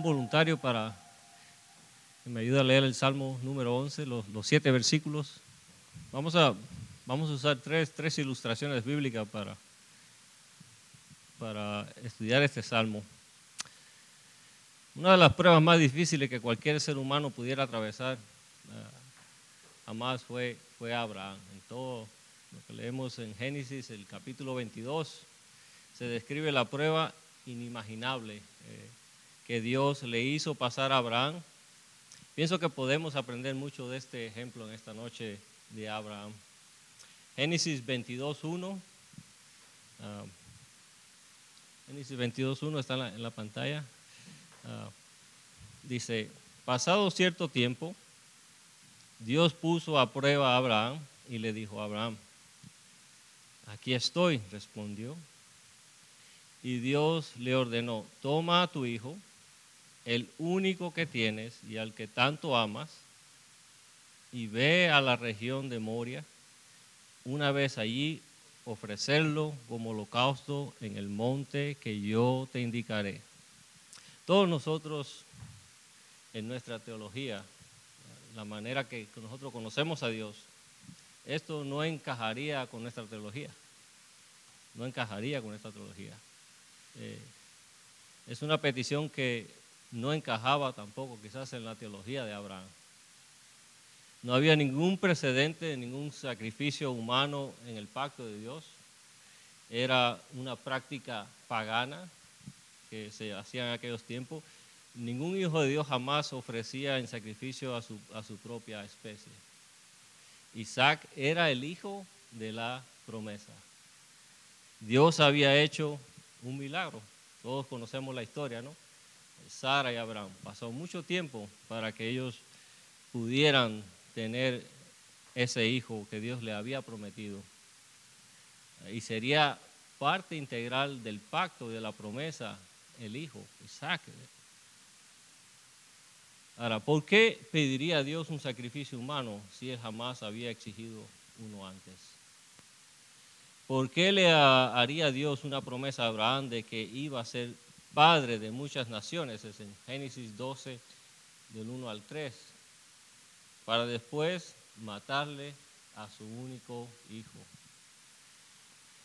un voluntario para que me ayude a leer el Salmo número 11, los, siete versículos. Vamos a, vamos a usar tres, tres ilustraciones bíblicas para, para estudiar este Salmo. Una de las pruebas más difíciles que cualquier ser humano pudiera atravesar uh, jamás fue, fue Abraham. En todo lo que leemos en Génesis, el capítulo 22, se describe la prueba inimaginable eh, que Dios le hizo pasar a Abraham. Pienso que podemos aprender mucho de este ejemplo en esta noche de Abraham. Génesis 22.1. Uh, Génesis 22.1 está en la, pantalla. Uh, dice, pasado cierto tiempo, Dios puso a prueba a Abraham y le dijo a Abraham, aquí estoy, respondió. Y Dios le ordenó, toma a tu hijo, el único que tienes y al que tanto amas, y ve a la región de Moria, una vez allí ofrecerlo como holocausto en el monte que yo te indicaré. Todos nosotros en nuestra teología, la manera que nosotros conocemos a Dios, esto no encajaría con nuestra teología. No encajaría con nuestra teología. Eh, es una petición que no encajaba tampoco quizás en la teología de Abraham. No había ningún precedente, ningún sacrificio humano en el pacto de Dios. Era una práctica pagana que se hacía en aquellos tiempos. Ningún hijo de Dios jamás ofrecía en sacrificio a su, a su propia especie. Isaac era el hijo de la promesa. Dios había hecho un milagro. Todos conocemos la historia, ¿no? Sara y Abraham. Pasó mucho tiempo para que ellos pudieran tener ese hijo que Dios le había prometido. Y sería parte integral del pacto de la promesa el hijo, Isaac. Ahora, ¿por qué pediría Dios un sacrificio humano si él jamás había exigido uno antes? ¿Por qué le haría Dios una promesa a Abraham de que iba a ser padre de muchas naciones? Es en Génesis 12, del 1 al 3, para después matarle a su único hijo.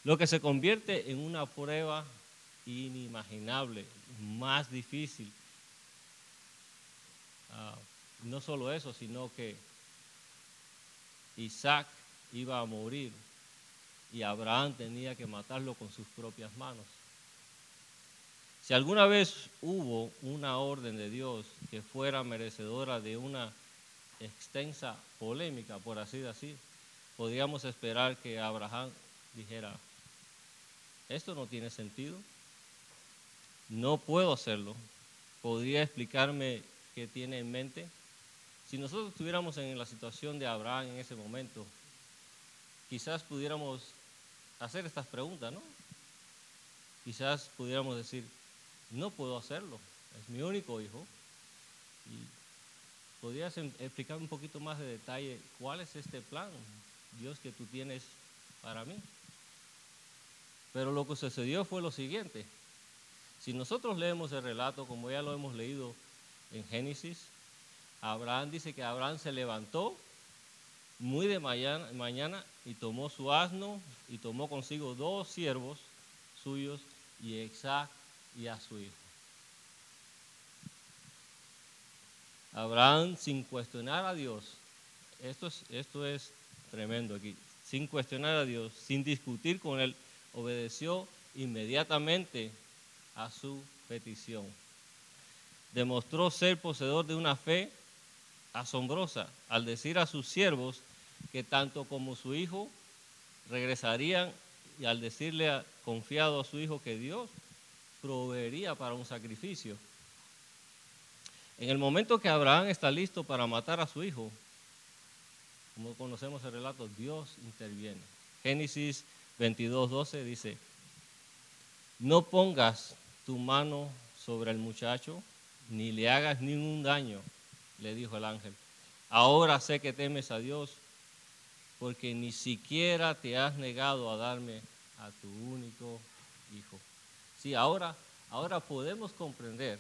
Lo que se convierte en una prueba inimaginable, más difícil. Uh, no solo eso, sino que Isaac iba a morir y Abraham tenía que matarlo con sus propias manos. Si alguna vez hubo una orden de Dios que fuera merecedora de una extensa polémica, por así decir, podríamos esperar que Abraham dijera, esto no tiene sentido, no puedo hacerlo. ¿Podría explicarme qué tiene en mente? Si nosotros estuviéramos en la situación de Abraham en ese momento, quizás pudiéramos hacer estas preguntas, ¿no? Quizás pudiéramos decir, no puedo hacerlo, es mi único hijo. Podrías explicar un poquito más de detalle cuál es este plan, Dios, que tú tienes para mí. Pero lo que sucedió fue lo siguiente. Si nosotros leemos el relato, como ya lo hemos leído en Génesis, Abraham dice que Abraham se levantó muy de mañana, mañana y tomó su asno y tomó consigo dos siervos suyos y Isaac y a su hijo. Abraham sin cuestionar a Dios, esto es, esto es tremendo aquí, sin cuestionar a Dios, sin discutir con él, obedeció inmediatamente a su petición. Demostró ser poseedor de una fe asombrosa al decir a sus siervos que tanto como su hijo regresarían y al decirle confiado a su hijo que Dios proveería para un sacrificio. En el momento que Abraham está listo para matar a su hijo, como conocemos el relato, Dios interviene. Génesis 22, 12 dice, no pongas tu mano sobre el muchacho, ni le hagas ningún daño, le dijo el ángel. Ahora sé que temes a Dios, porque ni siquiera te has negado a darme a tu único hijo. Sí, ahora, ahora podemos comprender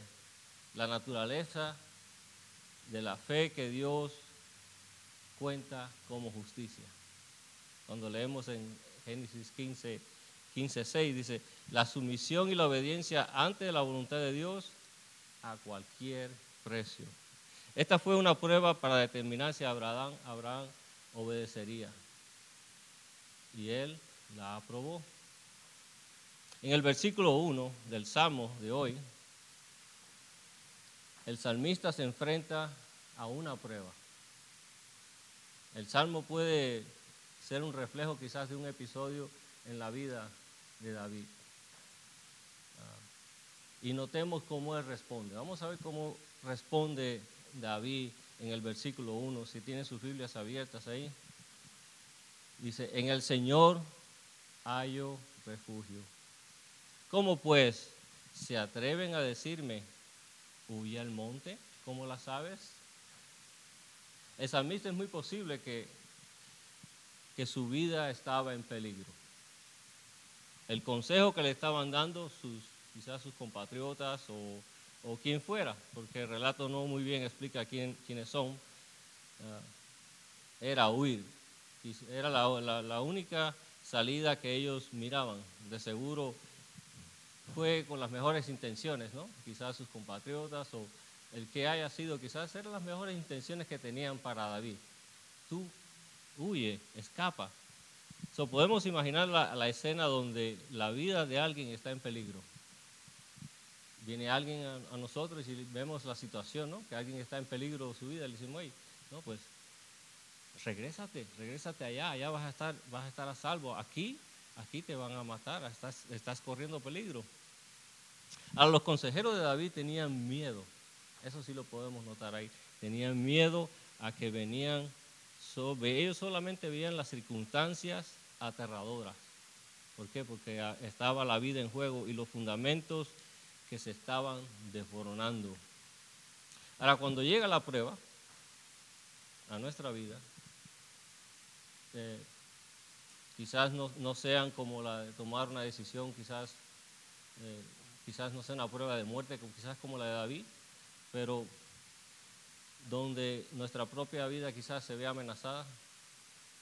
la naturaleza de la fe que Dios cuenta como justicia. Cuando leemos en Génesis 15, 15, 6, dice, la sumisión y la obediencia ante la voluntad de Dios a cualquier precio. Esta fue una prueba para determinar si Abraham, Abraham obedecería. Y él la aprobó. En el versículo 1 del Salmo de hoy, el salmista se enfrenta a una prueba. El Salmo puede ser un reflejo quizás de un episodio en la vida de David. Ah, y notemos cómo él responde. Vamos a ver cómo responde David en el versículo 1, si tiene sus Biblias abiertas ahí. Dice, en el Señor hallo refugio. ¿Cómo pues se atreven a decirme, huye al monte, como las aves? El salmista es muy posible que, que su vida estaba en peligro. El consejo que le estaban dando sus, quizás sus compatriotas o, o quien fuera, porque el relato no muy bien explica quién, quiénes son, ah, era huir. Era la, la única salida que ellos miraban. De seguro fue con las mejores intenciones, ¿no? Quizás sus compatriotas o el que haya sido, quizás eran las mejores intenciones que tenían para David. Tú huye, escapa. So, podemos imaginar la, escena donde la vida de alguien está en peligro. Viene alguien a, nosotros y vemos la situación, ¿no? Que alguien está en peligro su vida, le decimos, oye, no, pues regrésate, regrésate allá, allá vas a estar, vas a estar a salvo. Aquí, aquí te van a matar, estás, estás corriendo peligro. A los consejeros de David tenían miedo, eso sí lo podemos notar ahí, tenían miedo a que venían sobre, ellos solamente veían las circunstancias aterradoras. ¿Por qué? Porque estaba la vida en juego y los fundamentos que se estaban desboronando. Ahora, cuando llega la prueba a nuestra vida, eh, quizás no, sean como la de tomar una decisión, quizás, eh, quizás no sea una prueba de muerte, quizás como la de David, pero donde nuestra propia vida quizás se ve amenazada,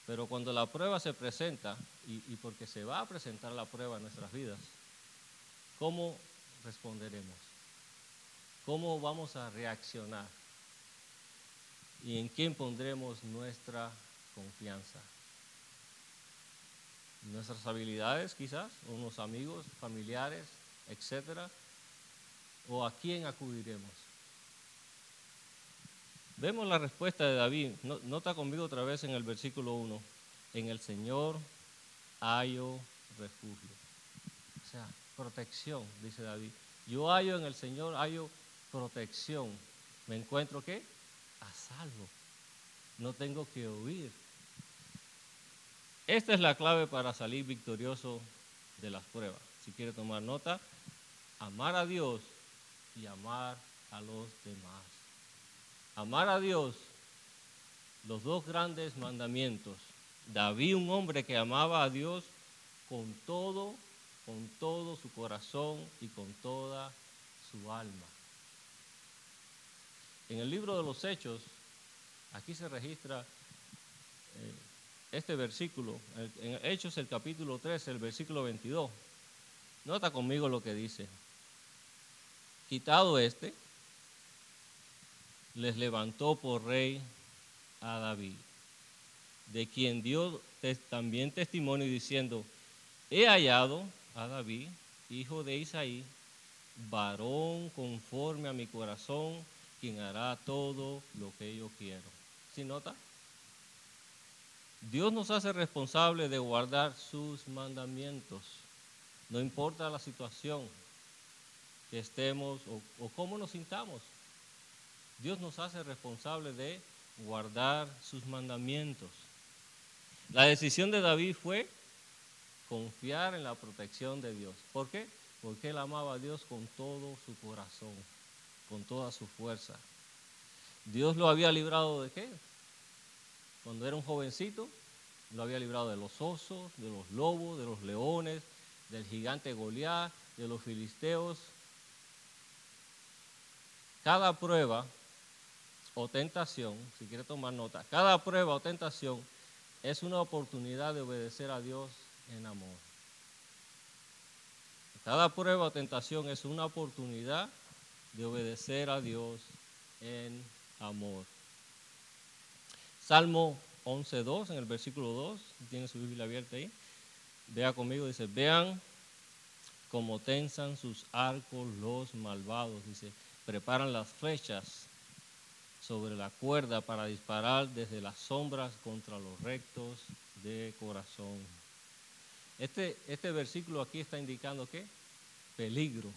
pero cuando la prueba se presenta, y, y, porque se va a presentar la prueba en nuestras vidas, ¿cómo responderemos? ¿Cómo vamos a reaccionar? ¿Y en quién pondremos nuestra confianza? Nuestras habilidades quizás, unos amigos, familiares, etcétera, o a quién acudiremos. Vemos la respuesta de David. Nota conmigo otra vez en el versículo 1. En el Señor hallo refugio. O sea, protección, dice David. Yo hallo en el Señor, hallo protección. ¿Me encuentro qué? A salvo. No tengo que huir. Esta es la clave para salir victorioso de las pruebas. Si quiere tomar nota, amar a Dios y amar a los demás. Amar a Dios, los dos grandes mandamientos. David, un hombre que amaba a Dios con todo, con todo su corazón y con toda su alma. En el libro de los Hechos, aquí se registra eh, este versículo, en Hechos el capítulo 13, el versículo 22. Nota conmigo lo que dice. Quitado este, les levantó por rey a David, de quien dio también testimonio diciendo, he hallado a David, hijo de Isaí, varón conforme a mi corazón, quien hará todo lo que yo quiero. ¿Sí nota? Dios nos hace responsable de guardar sus mandamientos. No importa la situación que estemos o, cómo nos sintamos. Dios nos hace responsable de guardar sus mandamientos. La decisión de David fue confiar en la protección de Dios. ¿Por qué? Porque él amaba a Dios con todo su corazón, con toda su fuerza. Dios lo había librado de qué? Cuando era un jovencito, lo había librado de los osos, de los lobos, de los leones, del gigante Goliat, de los filisteos. cada prueba o tentación, si quiere tomar nota, cada prueba o tentación es una oportunidad de obedecer a Dios en amor. Cada prueba o tentación es una oportunidad de obedecer a Dios en amor. Salmo 11.2, en el versículo 2, tiene su Biblia abierta ahí. Vea conmigo, dice, vean cómo tensan sus arcos los malvados. Dice, preparan las flechas sobre la cuerda para disparar desde las sombras contra los rectos de corazón. Este, este versículo aquí está indicando qué? Peligro.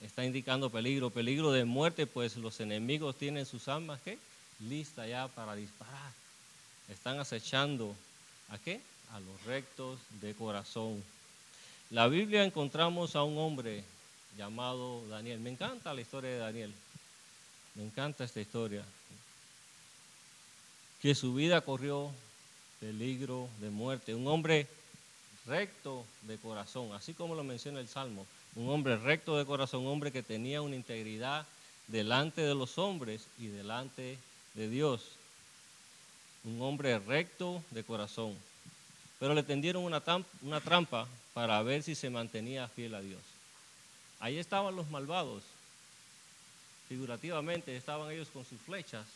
Está indicando peligro, peligro de muerte, pues los enemigos tienen sus armas ¿qué? Lista ya para disparar. Están acechando a qué? A los rectos de corazón. La Biblia encontramos a un hombre llamado Daniel. Me encanta la historia de Daniel. Me encanta esta historia. Que su vida corrió peligro de muerte. Un hombre recto de corazón, así como lo menciona el Salmo. Un hombre recto de corazón, un hombre que tenía una integridad delante de los hombres y delante de Dios. Un hombre recto de corazón. Pero le tendieron una, una trampa para ver si se mantenía fiel a Dios. Ahí estaban los malvados. Figurativamente estaban ellos con sus flechas,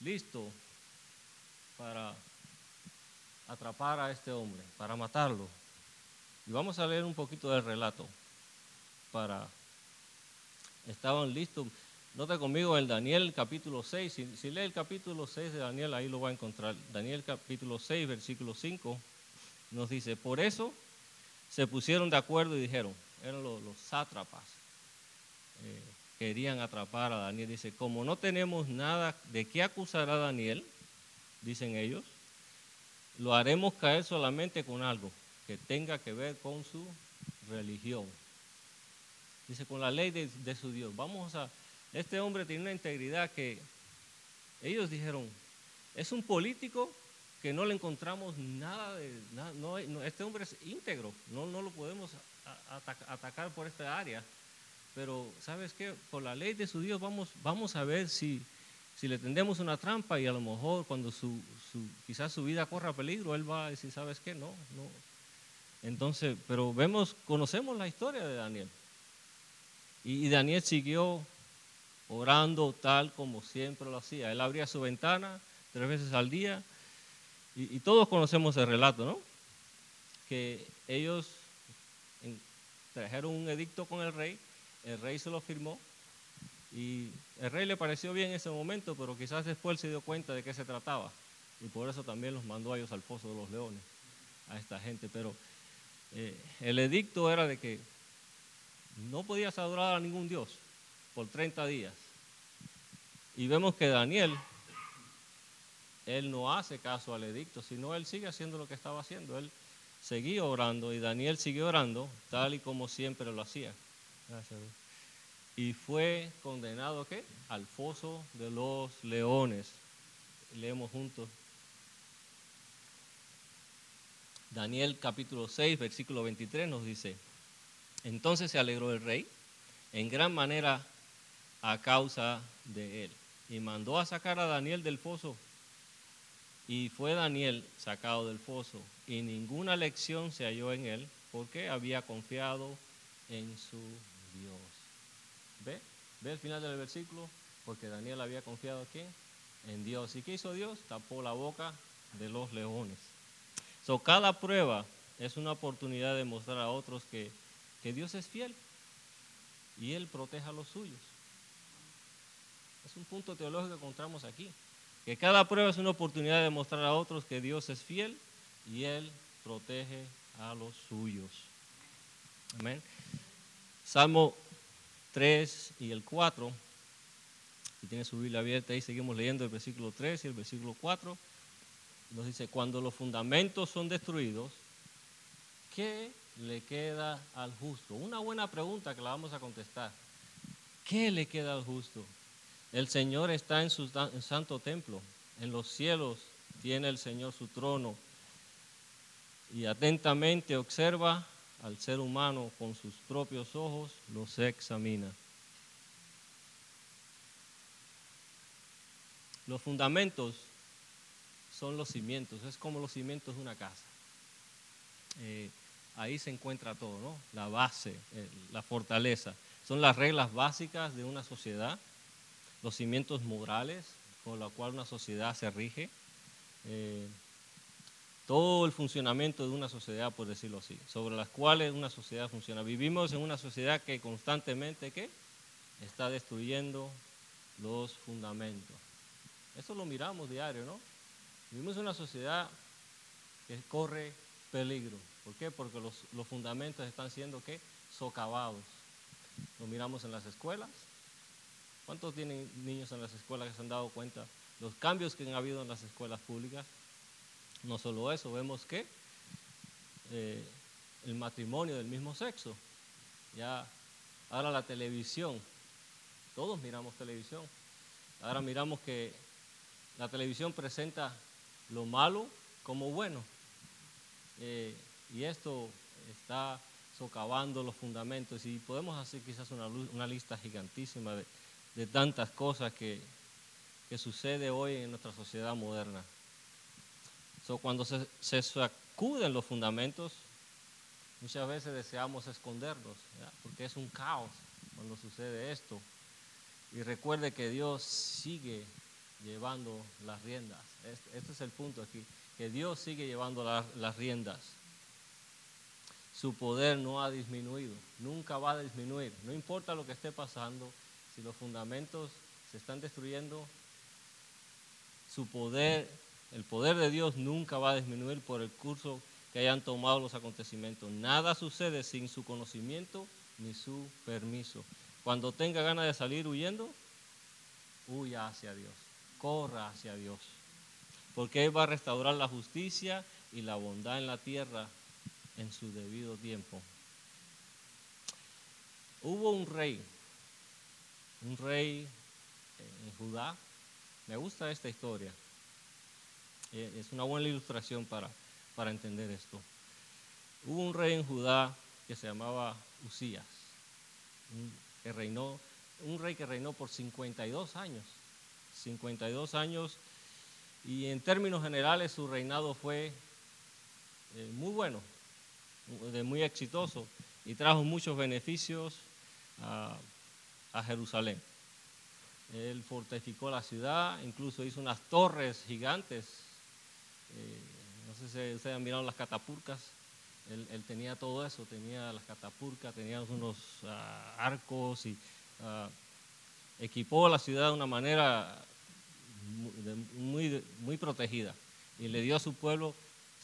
listos para atrapar a este hombre, para matarlo. Y vamos a leer un poquito del relato para... Estaban listos. Nota conmigo el Daniel capítulo 6. Si, lee el capítulo 6 de Daniel, ahí lo va a encontrar. Daniel capítulo 6, versículo 5, nos dice, por eso se pusieron de acuerdo y dijeron, eran los, sátrapas, eh, querían atrapar a Daniel. Dice, como no tenemos nada de qué acusar a Daniel, dicen ellos, lo haremos caer solamente con algo que tenga que ver con su religión. Dice, con la ley de, su Dios. Vamos a, este hombre tiene una integridad que ellos dijeron, es un político que no le encontramos nada de, no, este hombre es íntegro, no, no lo podemos atacar por esta área, pero ¿sabes qué? Por la ley de su Dios vamos, vamos a ver si, si le tendemos una trampa y a lo mejor cuando su, su, quizás su vida corra peligro, él va a decir, ¿sabes qué? No, no. Entonces, pero vemos, conocemos la historia de Daniel. Y, Daniel siguió orando tal como siempre lo hacía. Él abría su ventana tres veces al día. Y, todos conocemos el relato, ¿no? Que ellos trajeron un edicto con el rey, el rey se lo firmó y el rey le pareció bien en ese momento, pero quizás después se dio cuenta de qué se trataba y por eso también los mandó a ellos al foso de los leones, a esta gente. Pero eh, el edicto era de que no podías adorar a ningún dios por 30 días. Y vemos que Daniel, él no hace caso al edicto, sino él sigue haciendo lo que estaba haciendo. Él seguía orando y Daniel siguió orando tal y como siempre lo hacía. Y fue condenado ¿qué? al foso de los leones. Leemos juntos. Daniel capítulo 6, versículo 23 nos dice, entonces se alegró el rey en gran manera a causa de él y mandó a sacar a Daniel del foso. Y fue Daniel sacado del foso y ninguna lección se halló en él porque había confiado en su Dios. ¿Ve? ¿Ve el final del versículo? Porque Daniel había confiado aquí en Dios. ¿Y qué hizo Dios? Tapó la boca de los leones. So, cada prueba es una oportunidad de mostrar a otros que, que Dios es fiel y Él protege a los suyos. Es un punto teológico que encontramos aquí. Que cada prueba es una oportunidad de mostrar a otros que Dios es fiel y Él protege a los suyos. Amén. Salmo 3 y el 4. Si tiene su Biblia abierta ahí, seguimos leyendo el versículo 3 y el versículo 4. Nos dice, cuando los fundamentos son destruidos, ¿qué le queda al justo? Una buena pregunta que la vamos a contestar. ¿Qué le queda al justo? El Señor está en su santo templo. En los cielos tiene el Señor su trono y atentamente observa al ser humano con sus propios ojos, los examina. Los fundamentos son los cimientos, es como los cimientos de una casa. Eh, ahí se encuentra todo, ¿no? La base, eh, la fortaleza. Son las reglas básicas de una sociedad, los cimientos morales con los cuales una sociedad se rige, eh, todo el funcionamiento de una sociedad, por decirlo así, sobre las cuales una sociedad funciona. Vivimos en una sociedad que constantemente ¿qué? está destruyendo los fundamentos. Eso lo miramos diario, ¿no? Vivimos en una sociedad que corre peligro. ¿Por qué? Porque los, fundamentos están siendo ¿qué? socavados. Lo miramos en las escuelas. ¿Cuántos tienen niños en las escuelas que se han dado cuenta los cambios que han habido en las escuelas públicas? No solo eso, vemos que eh, el matrimonio del mismo sexo, ya ahora la televisión, todos miramos televisión, ahora miramos que la televisión presenta lo malo como bueno. Eh, y esto está socavando los fundamentos y podemos hacer quizás una, lista gigantísima de, tantas cosas que, que, sucede hoy en nuestra sociedad moderna. cuando se, se, sacuden los fundamentos, muchas veces deseamos esconderlos, porque es un caos cuando sucede esto. Y recuerde que Dios sigue llevando las riendas. Este, este, es el punto aquí, que Dios sigue llevando las riendas. Su poder no ha disminuido, nunca va a disminuir. No importa lo que esté pasando, si los fundamentos se están destruyendo, su poder, el poder de Dios nunca va a disminuir por el curso que hayan tomado los acontecimientos. Nada sucede sin su conocimiento ni su permiso. Cuando tenga ganas de salir huyendo, huya hacia Dios corra hacia Dios, porque Él va a restaurar la justicia y la bondad en la tierra en su debido tiempo. Hubo un rey, un rey en Judá. Me gusta esta historia. Eh, es una buena ilustración para, para entender esto. Hubo un rey en Judá que se llamaba Usías, que reinó, un rey que reinó por 52 años. 52 años y en términos generales su reinado fue eh, muy bueno, muy exitoso y trajo muchos beneficios a, Jerusalén. Él fortificó la ciudad, incluso hizo unas torres gigantes. Eh, no sé si ustedes han mirado las catapulcas. Él, tenía todo eso, tenía las catapulcas, tenía unos ah, arcos y ah, equipó la ciudad de una manera muy, muy protegida y le dio a su pueblo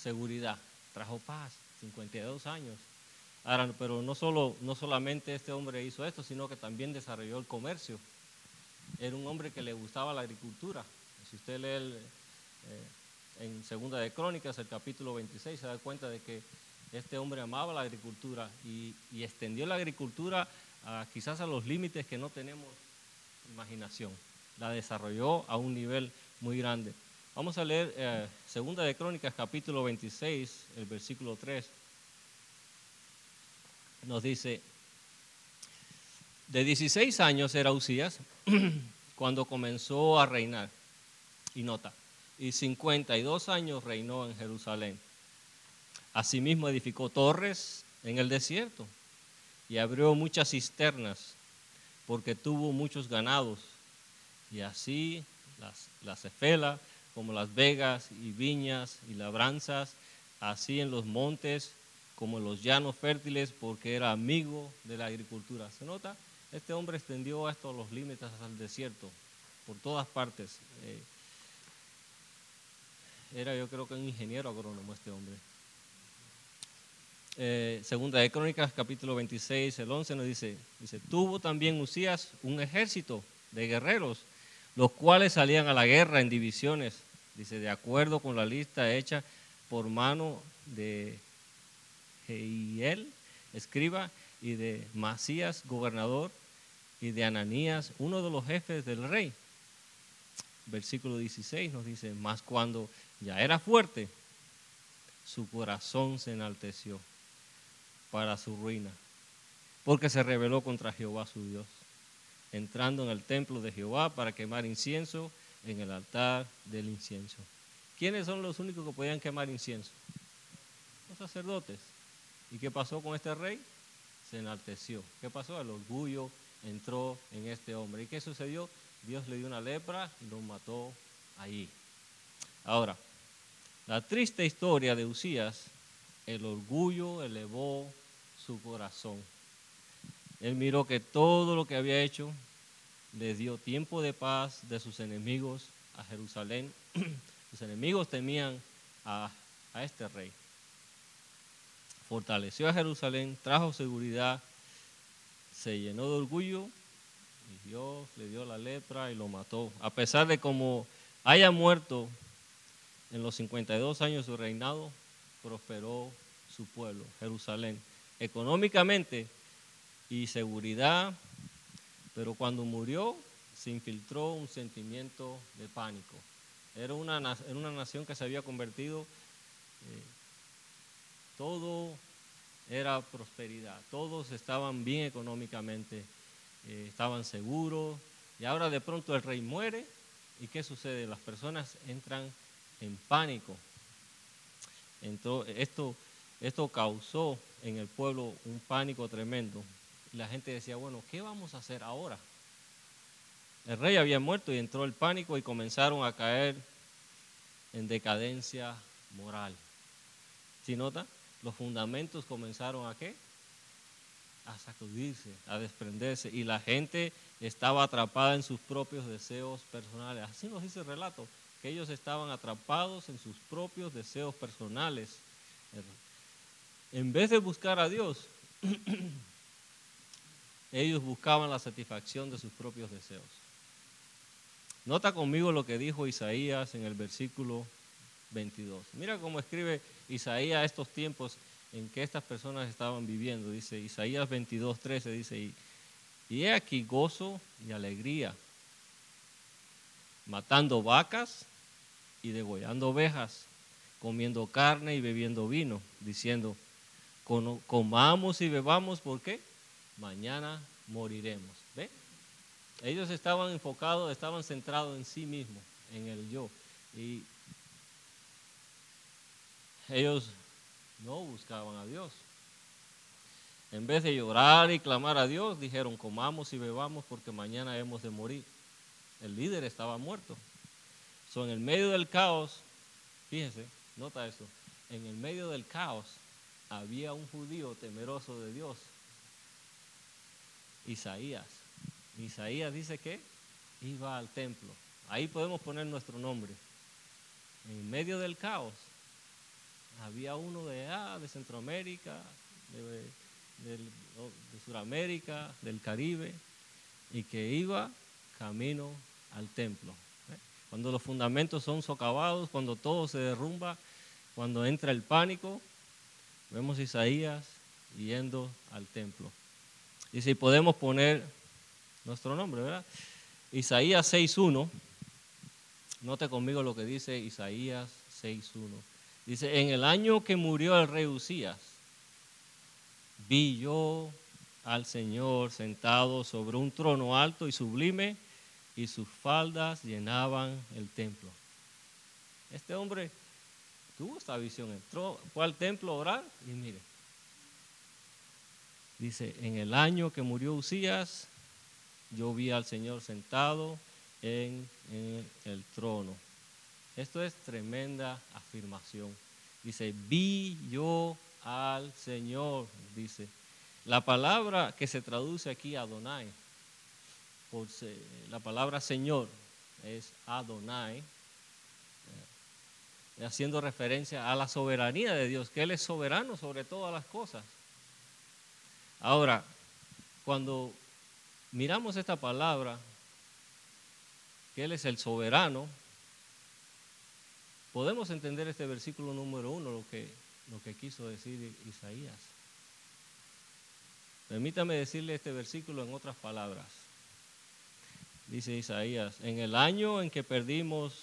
seguridad, trajo paz, 52 años. Ahora, pero no, solo, no solamente este hombre hizo esto, sino que también desarrolló el comercio. Era un hombre que le gustaba la agricultura. Si usted lee eh, en Segunda de Crónicas, el capítulo 26, se da cuenta de que este hombre amaba la agricultura y, extendió la agricultura quizás a los límites que no tenemos imaginación. La desarrolló a un nivel muy grande. Vamos a leer eh, Segunda de Crónicas, capítulo 26, el versículo 3. Nos dice, de 16 años era Usías cuando comenzó a reinar. Y nota, y 52 años reinó en Jerusalén. Asimismo edificó torres en el desierto y abrió muchas cisternas porque tuvo muchos ganados. Y así las, las como las vegas y viñas y labranzas, así en los montes como los llanos fértiles, porque era amigo de la agricultura. ¿Se nota? Este hombre extendió esto a los límites al desierto, por todas partes. Eh, era yo creo que un ingeniero agrónomo este hombre. Eh, segunda de Crónicas, capítulo 26, el 11 nos dice, dice, tuvo también Usías un ejército de guerreros, los cuales salían a la guerra en divisiones, dice, de acuerdo con la lista hecha por mano de Jeiel, escriba, y de Masías, gobernador, y de Ananías, uno de los jefes del rey. Versículo 16 nos dice, mas cuando ya era fuerte, su corazón se enalteció para su ruina, porque se rebeló contra Jehová su Dios, entrando en el templo de Jehová para quemar incienso en el altar del incienso. ¿Quiénes son los únicos que podían quemar incienso? Los sacerdotes. ¿Y qué pasó con este rey? Se enalteció. ¿Qué pasó? El orgullo entró en este hombre. ¿Y qué sucedió? Dios le dio una lepra y lo mató ahí. Ahora, la triste historia de Usías, el orgullo elevó su corazón. Él miró que todo lo que había hecho le dio tiempo de paz de sus enemigos a Jerusalén. sus enemigos temían a, a este rey. Fortaleció a Jerusalén, trajo seguridad, se llenó de orgullo y Dios le dio la lepra y lo mató. A pesar de como haya muerto en los 52 años de su reinado, prosperó su pueblo, Jerusalén, económicamente y seguridad, pero cuando murió se infiltró un sentimiento de pánico. Era una, una nación que se había convertido, eh, todo era prosperidad, todos estaban bien económicamente, eh, estaban seguros, y ahora de pronto el rey muere, ¿y qué sucede? Las personas entran en pánico. Entonces, esto, esto causó en el pueblo un pánico tremendo. La gente decía, bueno, ¿qué vamos a hacer ahora? El rey había muerto y entró el pánico y comenzaron a caer en decadencia moral. ¿Sí nota? Los fundamentos comenzaron a qué? A sacudirse, a desprenderse. Y la gente estaba atrapada en sus propios deseos personales. Así nos dice el relato que ellos estaban atrapados en sus propios deseos personales. En vez de buscar a Dios, ellos buscaban la satisfacción de sus propios deseos. Nota conmigo lo que dijo Isaías en el versículo 22. Mira cómo escribe Isaías estos tiempos en que estas personas estaban viviendo. Dice Isaías 22, 13, dice, y, he aquí gozo y alegría, matando vacas y degollando ovejas, comiendo carne y bebiendo vino, diciendo, comamos y bebamos, porque Mañana moriremos. ¿Ve? Ellos estaban enfocados, estaban centrados en sí mismos, en el yo. Y ellos no buscaban a Dios. En vez de llorar y clamar a Dios, dijeron, comamos y bebamos porque mañana hemos de morir. El líder estaba muerto. So, en el medio del caos, fíjese, nota eso, en el medio del caos había un judío temeroso de Dios, Isaías. Isaías dice que iba al templo. Ahí podemos poner nuestro nombre. En medio del caos había uno de, de Centroamérica, de, de Sudamérica, del Caribe, y que iba camino al templo cuando los fundamentos son socavados, cuando todo se derrumba, cuando entra el pánico, vemos Isaías yendo al templo. Y si podemos poner nuestro nombre, ¿verdad? Isaías 6.1, note conmigo lo que dice Isaías 6.1. Dice, en el año que murió el rey Usías, vi yo al Señor sentado sobre un trono alto y sublime, y sus faldas llenaban el templo. Este hombre tuvo esta visión, entró, fue al templo a orar y mire, dice, en el año que murió Usías, yo vi al Señor sentado en, en el trono. Esto es tremenda afirmación. Dice, vi yo al Señor, dice. La palabra que se traduce aquí Adonai la palabra Señor es Adonai, eh, haciendo referencia a la soberanía de Dios, que Él es soberano sobre todas las cosas. Ahora, cuando miramos esta palabra, que Él es el soberano, podemos entender este versículo número uno, lo que, lo que quiso decir Isaías. Permítame decirle este versículo en otras palabras dice Isaías, en el año en que perdimos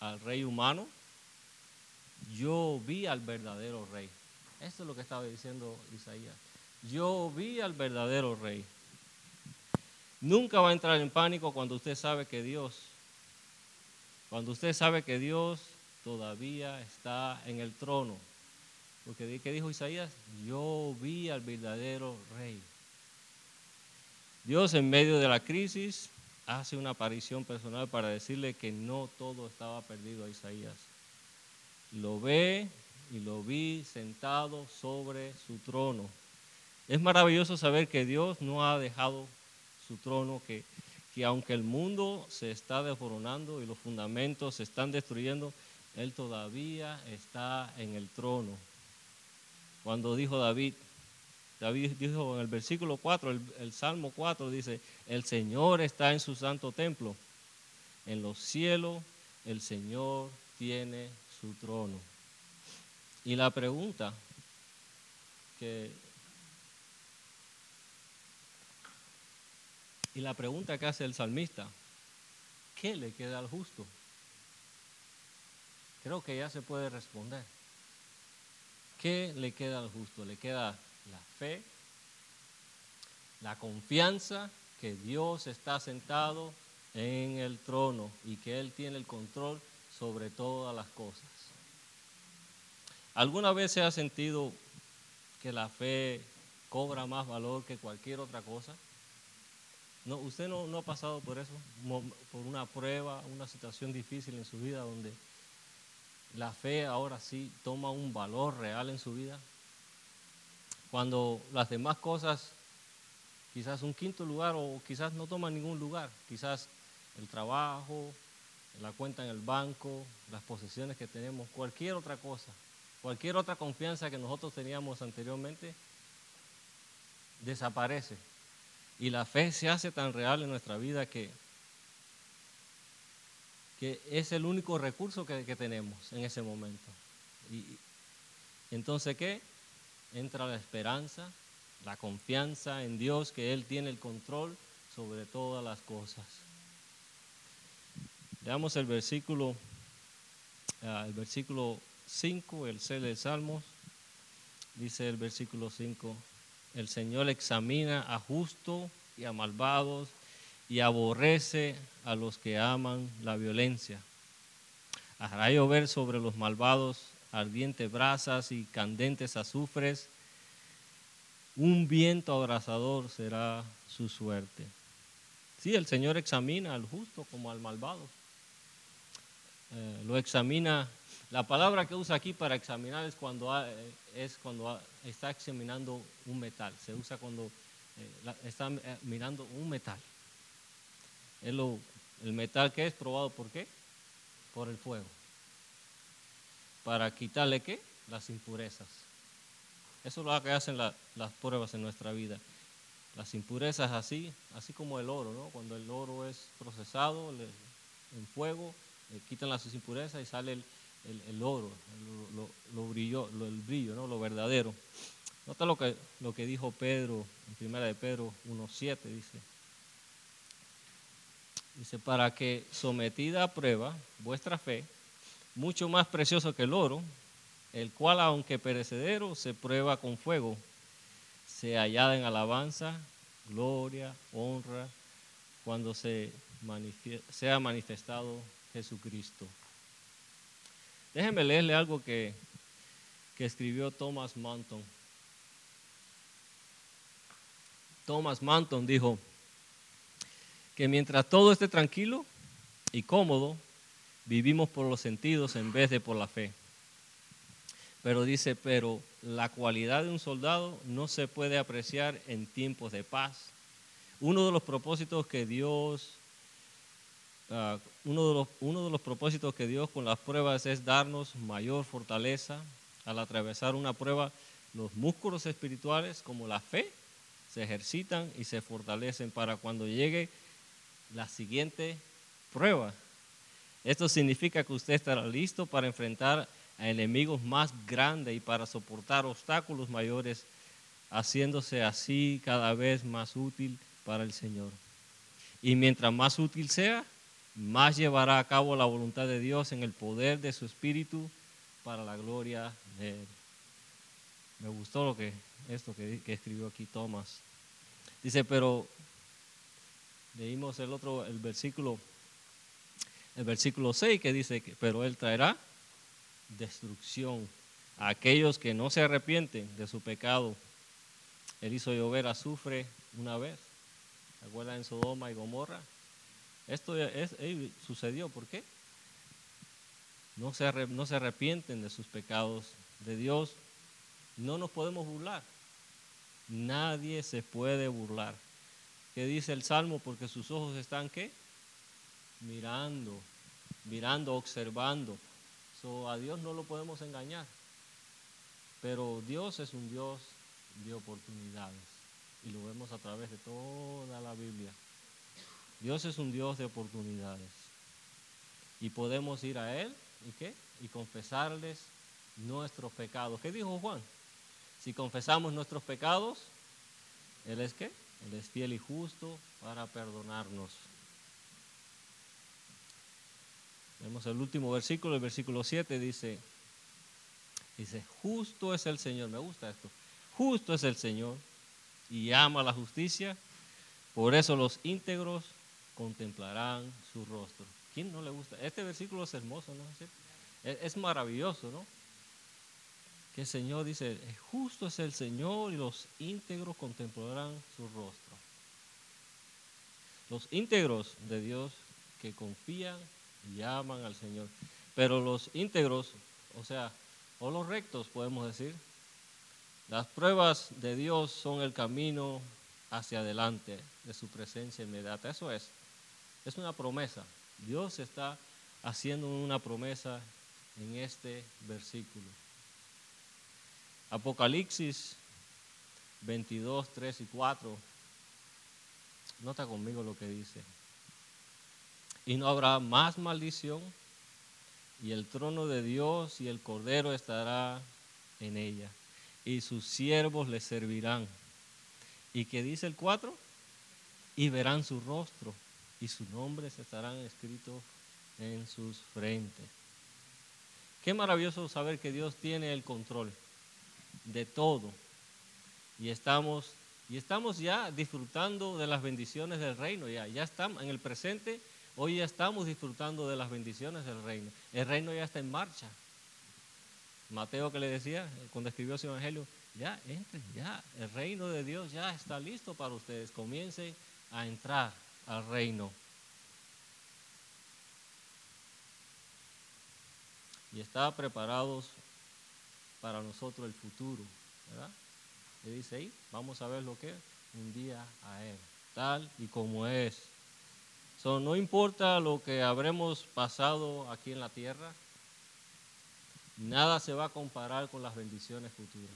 al rey humano, yo vi al verdadero rey. Esto es lo que estaba diciendo Isaías. Yo vi al verdadero rey. Nunca va a entrar en pánico cuando usted sabe que Dios Cuando usted sabe que Dios todavía está en el trono. Porque ¿qué dijo Isaías? Yo vi al verdadero rey. Dios en medio de la crisis hace una aparición personal para decirle que no todo estaba perdido a Isaías. Lo ve y lo vi sentado sobre su trono. Es maravilloso saber que Dios no ha dejado su trono, que, que aunque el mundo se está desmoronando y los fundamentos se están destruyendo, Él todavía está en el trono. Cuando dijo David, David dijo en el versículo 4, el, Salmo 4 dice, el Señor está en su santo templo, en los cielos el Señor tiene su trono. Y la pregunta que y la pregunta que hace el salmista, ¿qué le queda al justo? Creo que ya se puede responder. ¿Qué le queda al justo? Le queda la fe, la confianza que Dios está sentado en el trono y que Él tiene el control sobre todas las cosas. ¿Alguna vez se ha sentido que la fe cobra más valor que cualquier otra cosa? No, ¿Usted no, no ha pasado por eso? Por una prueba, una situación difícil en su vida donde la fe ahora sí toma un valor real en su vida. Cuando las demás cosas, quizás un quinto lugar o quizás no toman ningún lugar, quizás el trabajo, la cuenta en el banco, las posesiones que tenemos, cualquier otra cosa, cualquier otra confianza que nosotros teníamos anteriormente, desaparece. Y la fe se hace tan real en nuestra vida que que es el único recurso que, tenemos en ese momento. Y entonces, ¿qué? Entra la esperanza, la confianza en Dios, que Él tiene el control sobre todas las cosas. Veamos el versículo, ah, el versículo 5, el C del Salmos. Dice el versículo 5, el Señor examina a justos y a malvados y aborrece a los que aman la violencia. Hará llover sobre los malvados ardientes brasas y candentes azufres. Un viento abrasador será su suerte. Sí, el Señor examina al justo como al malvado. Eh, lo examina. La palabra que usa aquí para examinar es cuando, es cuando está examinando un metal. Se usa cuando eh, está eh, mirando un metal el metal que es probado por qué? Por el fuego. Para quitarle qué? Las impurezas. Eso es lo que hacen las pruebas en nuestra vida. Las impurezas así, así como el oro, ¿no? Cuando el oro es procesado en fuego, quitan las impurezas y sale el, oro, lo, brillo, el brillo, ¿no? Lo verdadero. Nota lo que, lo que dijo Pedro en primera de Pedro 1.7, dice. Dice, para que sometida a prueba vuestra fe, mucho más precioso que el oro, el cual aunque perecedero se prueba con fuego, se hallada en alabanza, gloria, honra, cuando se sea manifestado Jesucristo. Déjenme leerle algo que, que escribió Thomas Manton. Thomas Manton dijo, que mientras todo esté tranquilo y cómodo, vivimos por los sentidos en vez de por la fe. Pero dice, pero la cualidad de un soldado no se puede apreciar en tiempos de paz. Uno de los propósitos que Dios, ah, uno, de los, uno de los propósitos que Dios con las pruebas es darnos mayor fortaleza. Al atravesar una prueba, los músculos espirituales como la fe se ejercitan y se fortalecen para cuando llegue la siguiente prueba. Esto significa que usted estará listo para enfrentar a enemigos más grandes y para soportar obstáculos mayores, haciéndose así cada vez más útil para el Señor. Y mientras más útil sea, más llevará a cabo la voluntad de Dios en el poder de su Espíritu para la gloria de Él. Me gustó lo que, esto que, escribió aquí Tomás. Dice, pero Leímos el otro, el versículo el versículo 6 que dice que, pero Él traerá destrucción a aquellos que no se arrepienten de su pecado. Él hizo llover azufre una vez. ¿Se acuerdan en Sodoma y Gomorra? Esto es, sucedió, ¿por qué? No se, no se arrepienten de sus pecados de Dios. No nos podemos burlar. Nadie se puede burlar. ¿Qué dice el Salmo? Porque sus ojos están qué? Mirando, mirando, observando. So, a Dios no lo podemos engañar. Pero Dios es un Dios de oportunidades. Y lo vemos a través de toda la Biblia. Dios es un Dios de oportunidades. Y podemos ir a Él y qué? Y confesarles nuestros pecados. ¿Qué dijo Juan? Si confesamos nuestros pecados, Él es qué? Él es fiel y justo para perdonarnos. Vemos el último versículo, el versículo 7 dice, dice, justo es el Señor, me gusta esto, justo es el Señor y ama la justicia, por eso los íntegros contemplarán su rostro. ¿Quién no le gusta? Este versículo es hermoso, ¿no? Es, es maravilloso, ¿no? Que el Señor dice, justo es el Señor y los íntegros contemplarán su rostro. Los íntegros de Dios que confían y aman al Señor. Pero los íntegros, o sea, o los rectos podemos decir, las pruebas de Dios son el camino hacia adelante de su presencia inmediata. Eso es, es una promesa. Dios está haciendo una promesa en este versículo. Apocalipsis 22, 3 y 4. Nota conmigo lo que dice. Y no habrá más maldición, y el trono de Dios y el Cordero estará en ella, y sus siervos le servirán. ¿Y qué dice el 4? Y verán su rostro, y sus nombres estarán escritos en sus frentes. Qué maravilloso saber que Dios tiene el control de todo. Y estamos, y estamos ya disfrutando de las bendiciones del reino. Ya, ya estamos en el presente, hoy ya estamos disfrutando de las bendiciones del reino. El reino ya está en marcha. Mateo que le decía cuando escribió su evangelio, ya entren, ya, el reino de Dios ya está listo para ustedes. Comiencen a entrar al reino. Y está preparados para nosotros el futuro, ¿verdad? Le dice ahí, vamos a ver lo que es un día a Él, tal y como es. So, no importa lo que habremos pasado aquí en la tierra, nada se va a comparar con las bendiciones futuras.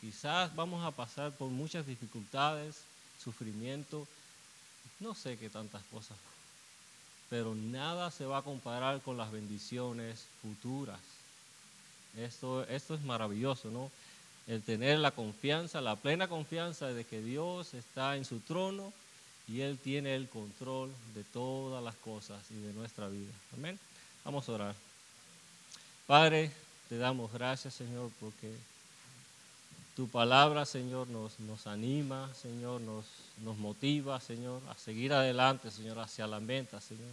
Quizás vamos a pasar por muchas dificultades, sufrimiento, no sé qué tantas cosas, pero nada se va a comparar con las bendiciones futuras. Esto, esto es maravilloso, ¿no? El tener la confianza, la plena confianza de que Dios está en su trono y Él tiene el control de todas las cosas y de nuestra vida. Amén. Vamos a orar. Padre, te damos gracias, Señor, porque tu palabra, Señor, nos, nos anima, Señor, nos, nos motiva, Señor, a seguir adelante, Señor, hacia la meta, Señor.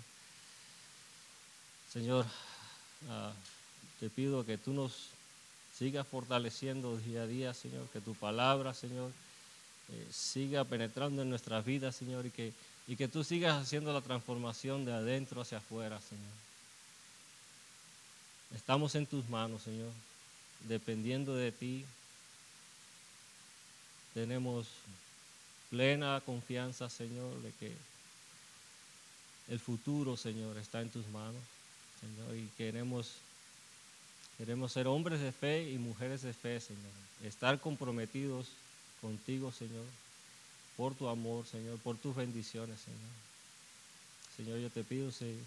Señor, uh, te pido que tú nos sigas fortaleciendo día a día, Señor, que tu palabra, Señor, eh, siga penetrando en nuestras vidas, Señor, y que, y que tú sigas haciendo la transformación de adentro hacia afuera, Señor. Estamos en tus manos, Señor, dependiendo de ti. Tenemos plena confianza, Señor, de que el futuro, Señor, está en tus manos, Señor, y queremos Queremos ser hombres de fe y mujeres de fe, Señor. Estar comprometidos contigo, Señor, por tu amor, Señor, por tus bendiciones, Señor. Señor, yo te pido, si,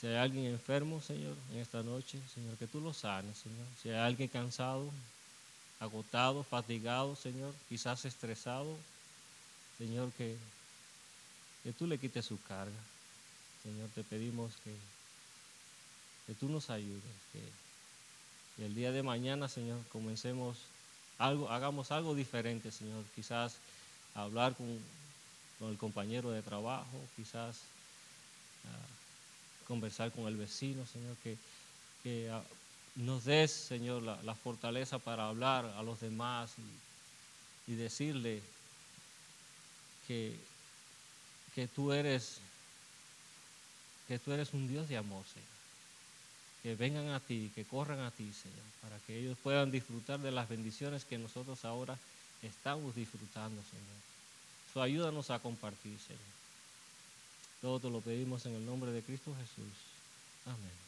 si hay alguien enfermo, Señor, en esta noche, Señor, que tú lo sanes, Señor. Si hay alguien cansado, agotado, fatigado, Señor, quizás estresado, Señor, que, que tú le quites su carga. Señor, te pedimos que que tú nos ayudes, que, el día de mañana, Señor, comencemos algo, hagamos algo diferente, Señor, quizás hablar con, el compañero de trabajo, quizás ah, conversar con el vecino, Señor, que, que ah, nos des, Señor, la, fortaleza para hablar a los demás y, y decirle que, que tú eres que tú eres un Dios de amor, Señor. Que vengan a ti, que corran a ti, Señor, para que ellos puedan disfrutar de las bendiciones que nosotros ahora estamos disfrutando, Señor. So, ayúdanos a compartir, Señor. Todo te lo pedimos en el nombre de Cristo Jesús. Amén.